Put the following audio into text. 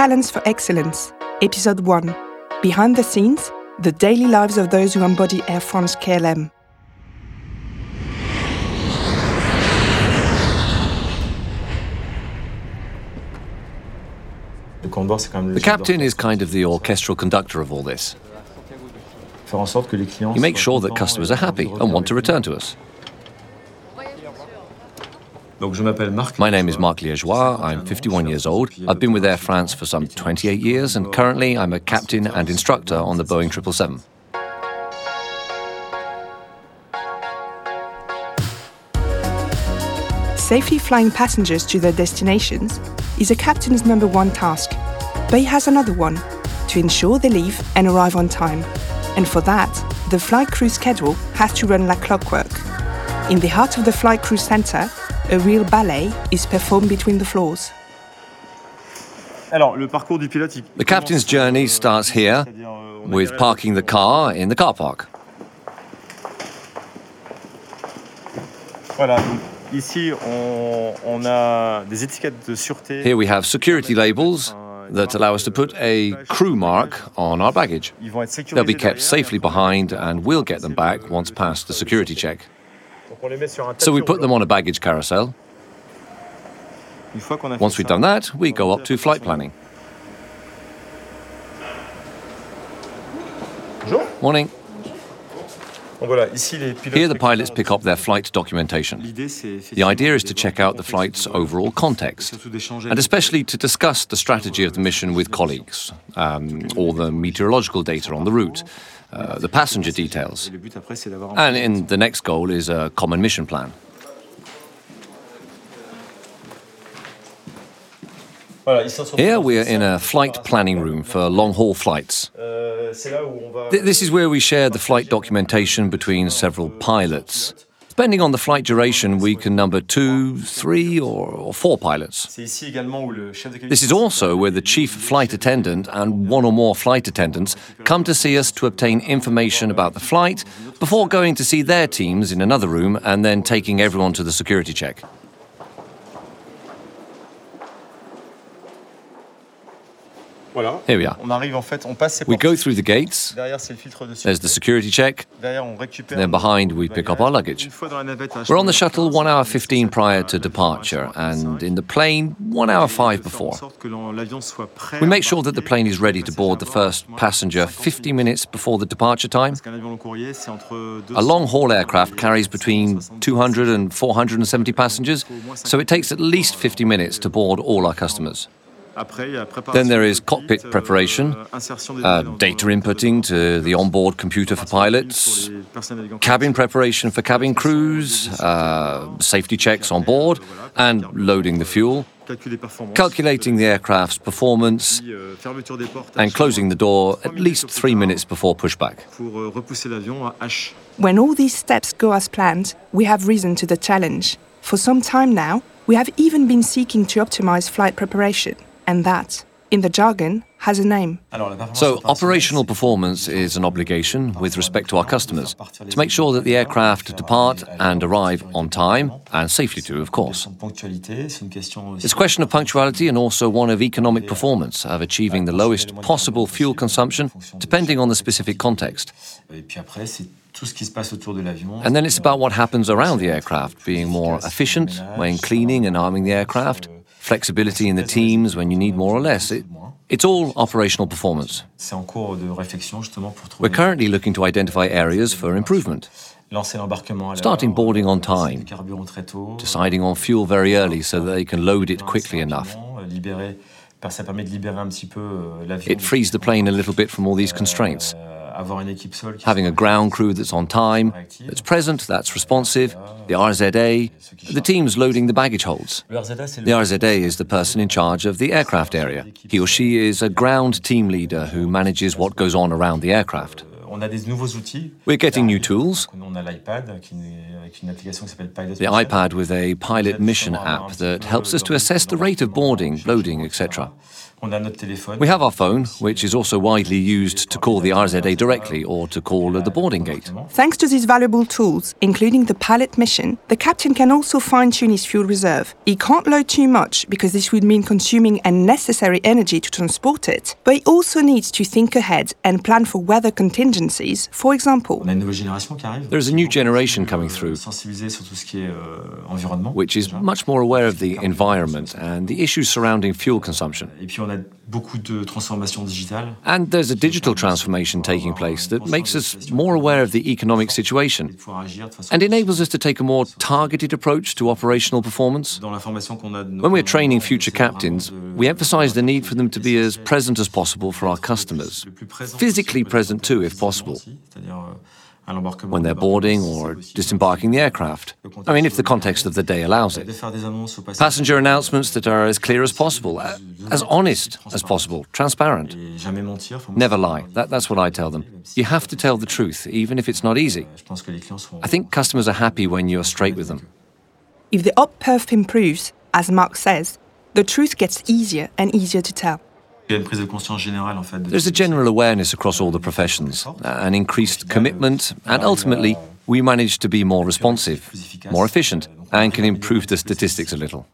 Talents for Excellence, Episode 1 Behind the Scenes The Daily Lives of Those Who Embody Air France KLM. The captain is kind of the orchestral conductor of all this. He makes sure that customers are happy and want to return to us. My name is Marc Liégeois. I'm 51 years old. I've been with Air France for some 28 years, and currently I'm a captain and instructor on the Boeing 777. Safely flying passengers to their destinations is a captain's number one task, but he has another one to ensure they leave and arrive on time. And for that, the flight crew schedule has to run like clockwork. In the heart of the flight crew center, a real ballet is performed between the floors. The captain's journey starts here with parking the car in the car park. Here we have security labels that allow us to put a crew mark on our baggage. They'll be kept safely behind and we'll get them back once past the security check. So we put them on a baggage carousel. Once we've done that, we go up to flight planning. Morning. Here, the pilots pick up their flight documentation. The idea is to check out the flight's overall context, and especially to discuss the strategy of the mission with colleagues, um, all the meteorological data on the route, uh, the passenger details. And in the next goal is a common mission plan. Here we are in a flight planning room for long haul flights. This is where we share the flight documentation between several pilots. Depending on the flight duration, we can number two, three, or, or, four pilots. This is also where the chief flight attendant and one or more flight attendants come to see us to obtain information about the flight before going to see their teams in another room and then taking everyone to the security check. Here we are. We go through the gates. There's the security check. Then behind, we pick up our luggage. We're on the shuttle one hour 15 prior to departure, and in the plane one hour 5 before. We make sure that the plane is ready to board the first passenger 50 minutes before the departure time. A long haul aircraft carries between 200 and 470 passengers, so it takes at least 50 minutes to board all our customers. Then there is cockpit preparation, uh, data inputting to the onboard computer for pilots, cabin preparation for cabin crews, uh, safety checks on board, and loading the fuel, calculating the aircraft's performance, and closing the door at least three minutes before pushback. When all these steps go as planned, we have risen to the challenge. For some time now, we have even been seeking to optimize flight preparation and that, in the jargon, has a name. So, operational performance is an obligation with respect to our customers to make sure that the aircraft depart and arrive on time, and safely too, of course. It's a question of punctuality and also one of economic performance, of achieving the lowest possible fuel consumption, depending on the specific context. And then it's about what happens around the aircraft, being more efficient when cleaning and arming the aircraft, flexibility in the teams when you need more or less. It, it's all operational performance. We're currently looking to identify areas for improvement. Starting boarding on time, deciding on fuel very early so that they can load it quickly enough. It frees the plane a little bit from all these constraints. Having a ground crew that's on time, that's present, that's responsive, the RZA, the team's loading the baggage holds. The RZA is the person in charge of the aircraft area. He or she is a ground team leader who manages what goes on around the aircraft. We're getting new tools. The iPad with a pilot mission app that helps us to assess the rate of boarding, loading, etc. We have our phone, which is also widely used to call the RZA directly or to call at the boarding gate. Thanks to these valuable tools, including the pilot mission, the captain can also fine tune his fuel reserve. He can't load too much because this would mean consuming unnecessary energy to transport it, but he also needs to think ahead and plan for weather contingencies, for example. There's a new generation coming through, euh, which is much more aware of the environment and the issues surrounding fuel consumption. And there's a digital transformation taking place that makes us more aware of the economic situation and enables us to take a more targeted approach to operational performance. When we're training future captains, we emphasize the need for them to be as present as possible for our customers, physically present too, if possible when they're boarding or disembarking the aircraft. I mean, if the context of the day allows it. Passenger announcements that are as clear as possible, uh, as honest as possible, transparent. Never lie. That, that's what I tell them. You have to tell the truth, even if it's not easy. I think customers are happy when you're straight with them. If the op perf improves, as Marc says, the truth gets easier and easier to tell. There's a general awareness across all the professions, uh, an increased commitment, and ultimately, we manage to be more responsive, more efficient, and can improve the statistics a little.